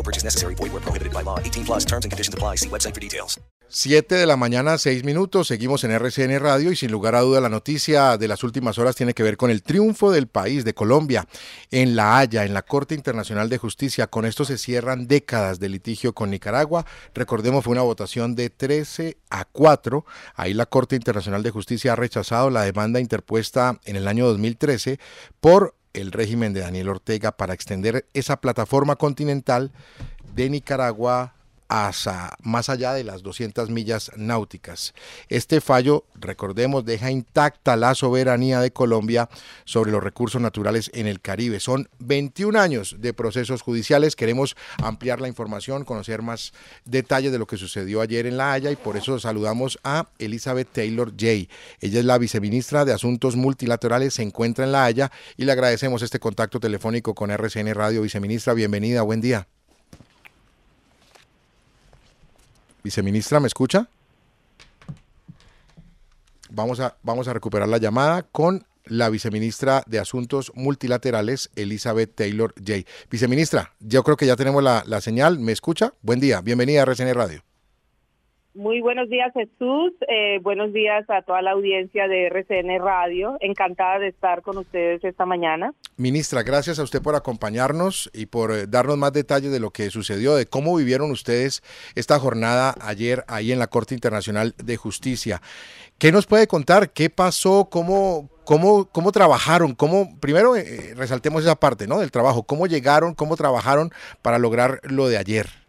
No purchase necessary. Void where prohibited by law. 18 plus terms and conditions apply. See website for details. 7 de la mañana, 6 minutos. Seguimos en RCN Radio y sin lugar a duda la noticia de las últimas horas tiene que ver con el triunfo del país, de Colombia, en La Haya, en la Corte Internacional de Justicia. Con esto se cierran décadas de litigio con Nicaragua. Recordemos, fue una votación de 13 a 4. Ahí la Corte Internacional de Justicia ha rechazado la demanda interpuesta en el año 2013 por el régimen de Daniel Ortega para extender esa plataforma continental de Nicaragua hasta más allá de las 200 millas náuticas. Este fallo, recordemos, deja intacta la soberanía de Colombia sobre los recursos naturales en el Caribe. Son 21 años de procesos judiciales. Queremos ampliar la información, conocer más detalles de lo que sucedió ayer en La Haya y por eso saludamos a Elizabeth Taylor Jay. Ella es la viceministra de Asuntos Multilaterales, se encuentra en La Haya y le agradecemos este contacto telefónico con RCN Radio. Viceministra, bienvenida, buen día. Viceministra, ¿me escucha? Vamos a, vamos a recuperar la llamada con la viceministra de Asuntos Multilaterales, Elizabeth Taylor Jay. Viceministra, yo creo que ya tenemos la, la señal. ¿Me escucha? Buen día, bienvenida a RCN Radio. Muy buenos días, Jesús. Eh, buenos días a toda la audiencia de RCN Radio. Encantada de estar con ustedes esta mañana. Ministra, gracias a usted por acompañarnos y por eh, darnos más detalles de lo que sucedió, de cómo vivieron ustedes esta jornada ayer ahí en la Corte Internacional de Justicia. ¿Qué nos puede contar? ¿Qué pasó? ¿Cómo, cómo, cómo trabajaron? ¿Cómo, primero eh, resaltemos esa parte ¿no? del trabajo. ¿Cómo llegaron? ¿Cómo trabajaron para lograr lo de ayer?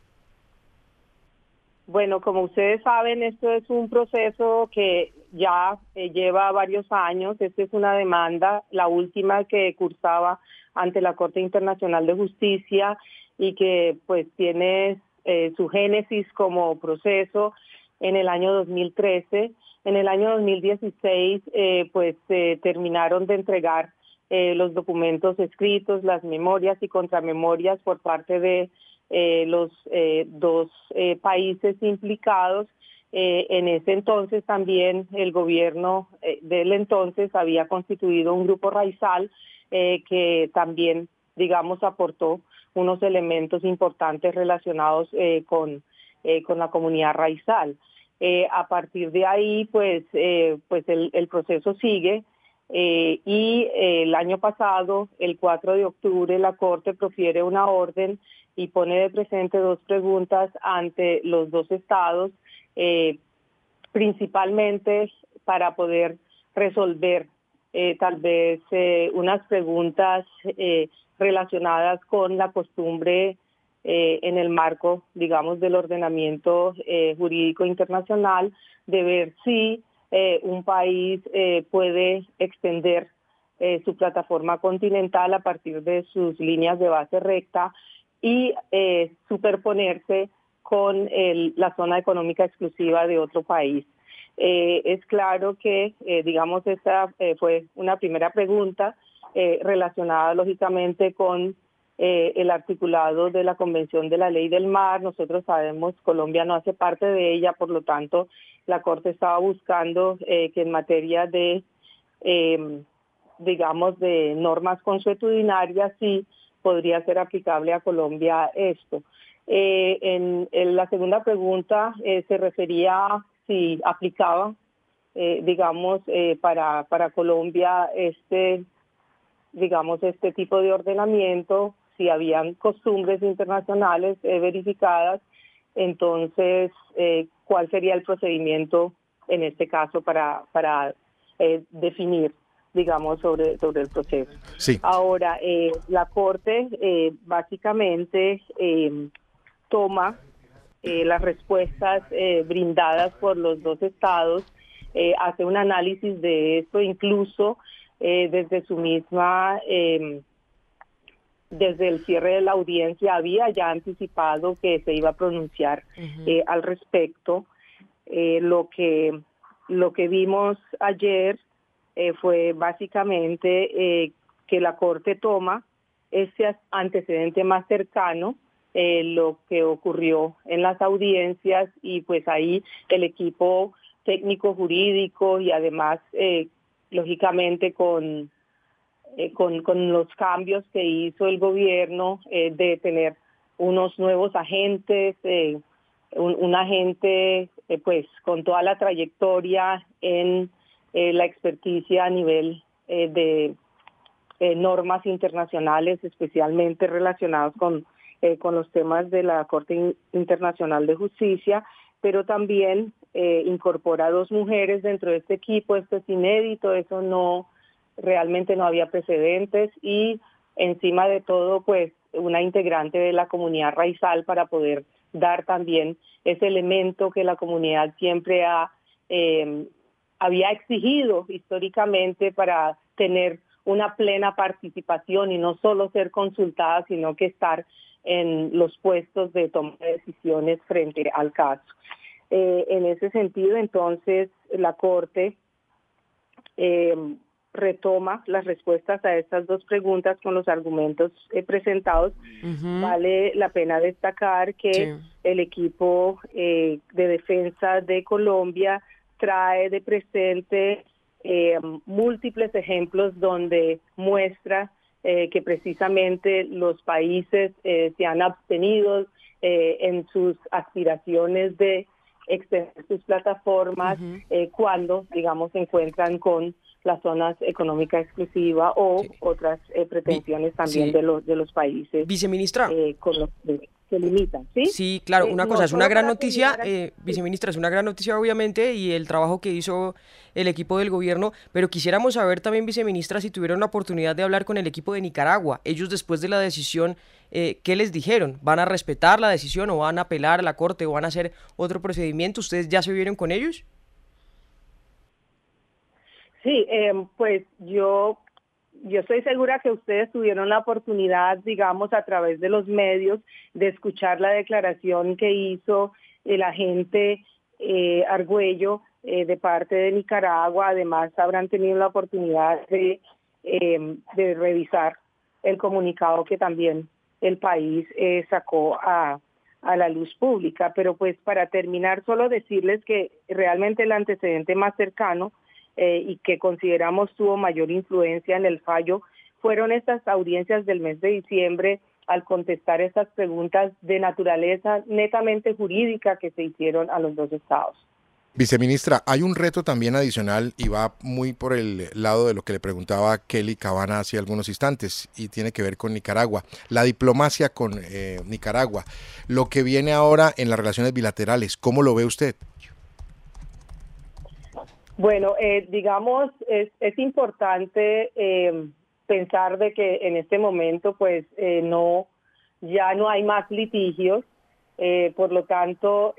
Bueno, como ustedes saben, esto es un proceso que ya eh, lleva varios años. Esta es una demanda, la última que cursaba ante la Corte Internacional de Justicia y que pues tiene eh, su génesis como proceso en el año 2013. En el año 2016 eh, pues terminaron de entregar los documentos escritos, las memorias y contramemorias por parte de eh, los eh, dos eh, países implicados. en ese entonces también el gobierno del entonces había constituido un grupo raizal que también, digamos, aportó unos elementos importantes relacionados con, con la comunidad raizal. a partir de ahí, pues, pues el proceso sigue. Y el año pasado, el 4 de octubre, la Corte profiere una orden y pone de presente dos preguntas ante los dos estados, eh, principalmente para poder resolver eh, tal vez eh, unas preguntas relacionadas con la costumbre en el marco, digamos, del ordenamiento jurídico internacional, de ver si un país puede extender su plataforma continental a partir de sus líneas de base recta y eh, superponerse con la zona económica exclusiva de otro país. Eh, es claro que, eh, digamos, esta fue una primera pregunta relacionada lógicamente con el articulado de la Convención de la Ley del Mar. Nosotros sabemos, Colombia no hace parte de ella, por lo tanto, la Corte estaba buscando que en materia de, digamos, de normas consuetudinarias sí podría ser aplicable a Colombia esto. Eh, en, la segunda pregunta eh, se refería a si aplicaba, eh, digamos, para, para Colombia este, digamos, este tipo de ordenamiento, si habían costumbres internacionales verificadas, entonces, ¿cuál sería el procedimiento en este caso para, para definir digamos, sobre, sobre el proceso. Sí. Ahora, la Corte básicamente toma las respuestas brindadas por los dos estados, hace un análisis de esto, incluso desde su misma desde el cierre de la audiencia había ya anticipado que se iba a pronunciar eh, al respecto. Eh, lo que lo que vimos ayer eh, fue básicamente que la Corte toma ese antecedente más cercano, lo que ocurrió en las audiencias y pues ahí el equipo técnico jurídico y además lógicamente con eh, con, con, los cambios que hizo el gobierno eh, de tener unos nuevos agentes, eh, un, agente pues con toda la trayectoria en la experticia a nivel de normas internacionales, especialmente relacionados con, con los temas de la Corte Internacional de Justicia, pero también incorpora dos mujeres dentro de este equipo, esto es inédito, eso no realmente no había precedentes y encima de todo, pues una integrante de la comunidad raizal para poder dar también ese elemento que la comunidad siempre ha, eh, había exigido históricamente para tener una plena participación y no solo ser consultada, sino que estar en los puestos de toma de decisiones frente al caso. Eh, en ese sentido, entonces, la Corte eh, retoma las respuestas a estas dos preguntas con los argumentos eh, presentados. Vale la pena destacar que el equipo eh, de defensa de Colombia trae de presente eh, múltiples ejemplos donde muestra que precisamente los países se han abstenido en sus aspiraciones de extender sus plataformas cuando, digamos, se encuentran con las zonas económicas exclusivas o otras eh, pretensiones también de los de los países viceministra. eh, con los que se limitan sí sí claro eh, una cosa es una gran noticia viceministra es una gran noticia obviamente y el trabajo que hizo el equipo del gobierno pero quisiéramos saber también viceministra si tuvieron la oportunidad de hablar con el equipo de Nicaragua. Ellos después de la decisión qué les dijeron van a respetar la decisión o van a apelar a la corte o van a hacer otro procedimiento ustedes ya se vieron con ellos Sí, em, pues yo, yo estoy segura que ustedes tuvieron la oportunidad, digamos, a través de los medios, de escuchar la declaración que hizo el agente eh, Argüello eh, de parte de Nicaragua. Además, habrán tenido la oportunidad de, em, de revisar el comunicado que también el país eh, sacó a, a la luz pública. Pero pues para terminar, solo decirles que realmente el antecedente más cercano eh, y que consideramos tuvo mayor influencia en el fallo fueron estas audiencias del mes de diciembre al contestar estas preguntas de naturaleza netamente jurídica que se hicieron a los dos estados. Viceministra, hay un reto también adicional y va muy por el lado de lo que le preguntaba Kelly Cabana hace algunos instantes y tiene que ver con Nicaragua, la diplomacia con eh, Nicaragua, lo que viene ahora en las relaciones bilaterales, ¿cómo lo ve usted? Bueno, eh, digamos, es, importante eh, pensar de que en este momento, pues, eh, no, ya no hay más litigios, por lo tanto,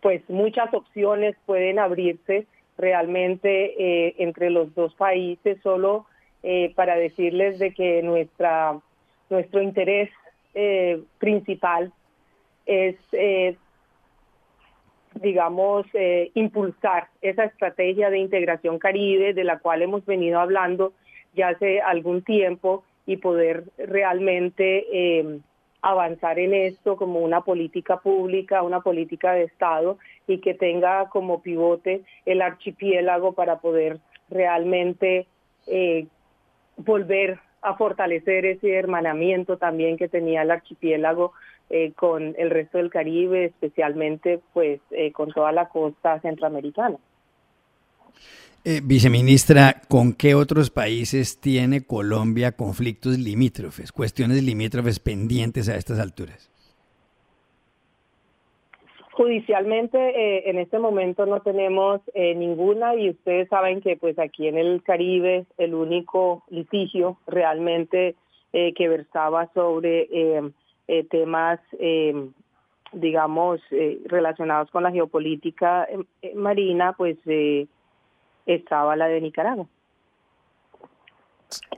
pues, muchas opciones pueden abrirse realmente entre los dos países, solo para decirles de que nuestra nuestro interés principal es digamos, eh, impulsar esa estrategia de integración caribe de la cual hemos venido hablando ya hace algún tiempo y poder realmente eh, avanzar en esto como una política pública, una política de Estado y que tenga como pivote el archipiélago para poder realmente eh, volver a fortalecer ese hermanamiento también que tenía el archipiélago eh, con el resto del Caribe, especialmente pues eh, con toda la costa centroamericana. Eh, viceministra, ¿con qué otros países tiene Colombia conflictos limítrofes, cuestiones limítrofes pendientes a estas alturas? Judicialmente, eh, en este momento no tenemos eh, ninguna y ustedes saben que pues aquí en el Caribe el único litigio realmente eh, que versaba sobre temas, digamos, relacionados con la geopolítica marina, pues estaba la de Nicaragua.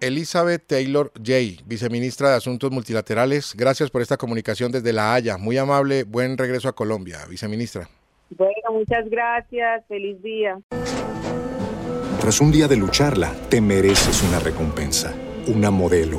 Elizabeth Taylor Jay, viceministra de Asuntos Multilaterales, gracias por esta comunicación desde La Haya. Muy amable, buen regreso a Colombia, viceministra. Bueno, muchas gracias, feliz día. Tras un día de lucharla, te mereces una recompensa, una modelo,